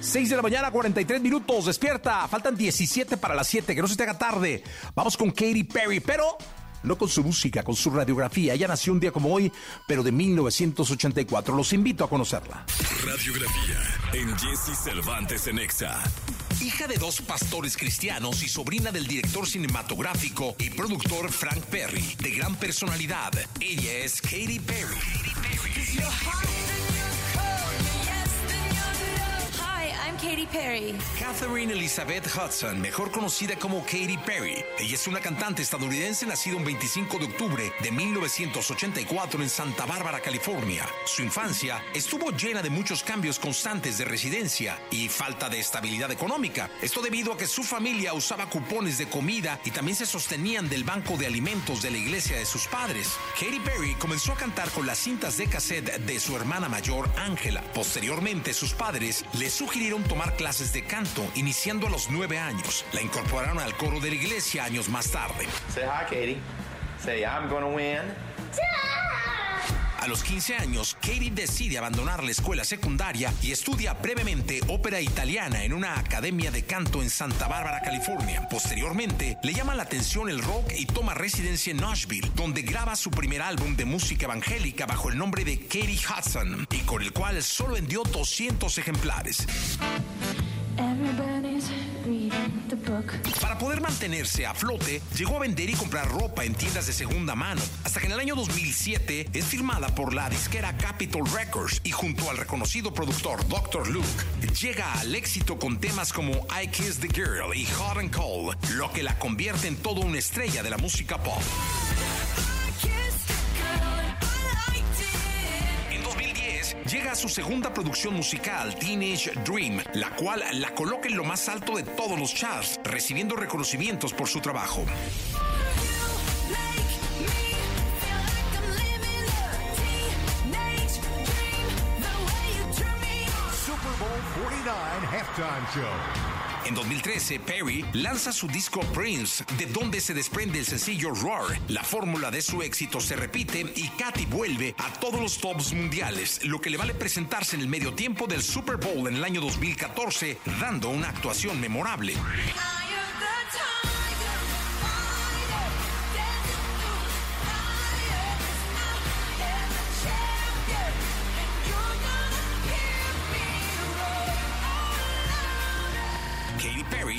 6 de la mañana, 43 minutos. Despierta. Faltan 17 para las 7. Que no se te haga tarde. Vamos con Katy Perry, pero no con su música, con su radiografía. Ella nació un día como hoy, pero de 1984. Los invito a conocerla. Radiografía en Jesse Cervantes en Exa. Hija de dos pastores cristianos y sobrina del director cinematográfico y productor Frank Perry, de gran personalidad, ella es Katy Perry. Katy Perry. Perry. Elizabeth Hudson, mejor conocida como Katy Perry. Ella es una cantante estadounidense nacida un 25 de octubre de 1984 en Santa Bárbara, California. Su infancia estuvo llena de muchos cambios constantes de residencia y falta de estabilidad económica. Esto debido a que su familia usaba cupones de comida y también se sostenían del banco de alimentos de la iglesia de sus padres. Katy Perry comenzó a cantar con las cintas de cassette de su hermana mayor, Angela. Posteriormente, sus padres le sugirieron tomar clases de canto, iniciando a los nueve años. La incorporaron al coro de la iglesia años más tarde. Say hi, Katie. Say I'm gonna win. A los 15 años, Katie decide abandonar la escuela secundaria y estudia brevemente ópera italiana en una academia de canto en Santa Bárbara, California. Posteriormente, le llama la atención el rock y toma residencia en Nashville, donde graba su primer álbum de música evangélica bajo el nombre de Katie Hudson y con el cual solo vendió 200 ejemplares. Para poder mantenerse a flote, llegó a vender y comprar ropa en tiendas de segunda mano, hasta que en el año 2007 es firmada por la disquera Capitol Records y junto al reconocido productor Dr. Luke, llega al éxito con temas como I Kiss the Girl y Hot and Cold, lo que la convierte en toda una estrella de la música pop. Llega a su segunda producción musical, Teenage Dream, la cual la coloca en lo más alto de todos los charts, recibiendo reconocimientos por su trabajo. Super Bowl 49 Halftime Show. En 2013, Perry lanza su disco Prince, de donde se desprende el sencillo Roar. La fórmula de su éxito se repite y Katy vuelve a todos los tops mundiales, lo que le vale presentarse en el medio tiempo del Super Bowl en el año 2014, dando una actuación memorable.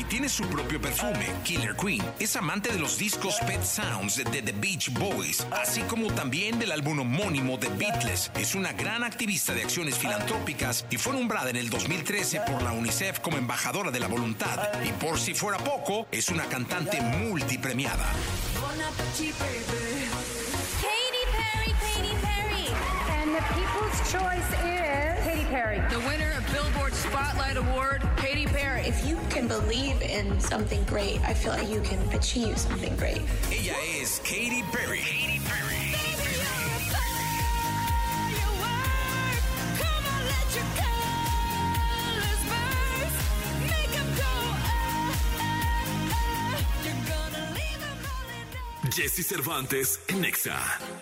Tiene su propio perfume, Killer Queen. Es amante de los discos Pet Sounds de The Beach Boys, así como también del álbum homónimo de Beatles. Es una gran activista de acciones filantrópicas y fue nombrada en el 2013 por la UNICEF como embajadora de la voluntad. Y por si fuera poco, es una cantante multipremiada. Katy Perry, Katy Perry. And the people's choice is Katy Perry. The winner of Billboard Spotlight Award Katy Perry. If you can believe in something great, I feel like you can achieve something great. Ella es Katy Perry. Katy Perry. Jesse Cervantes, Nexa.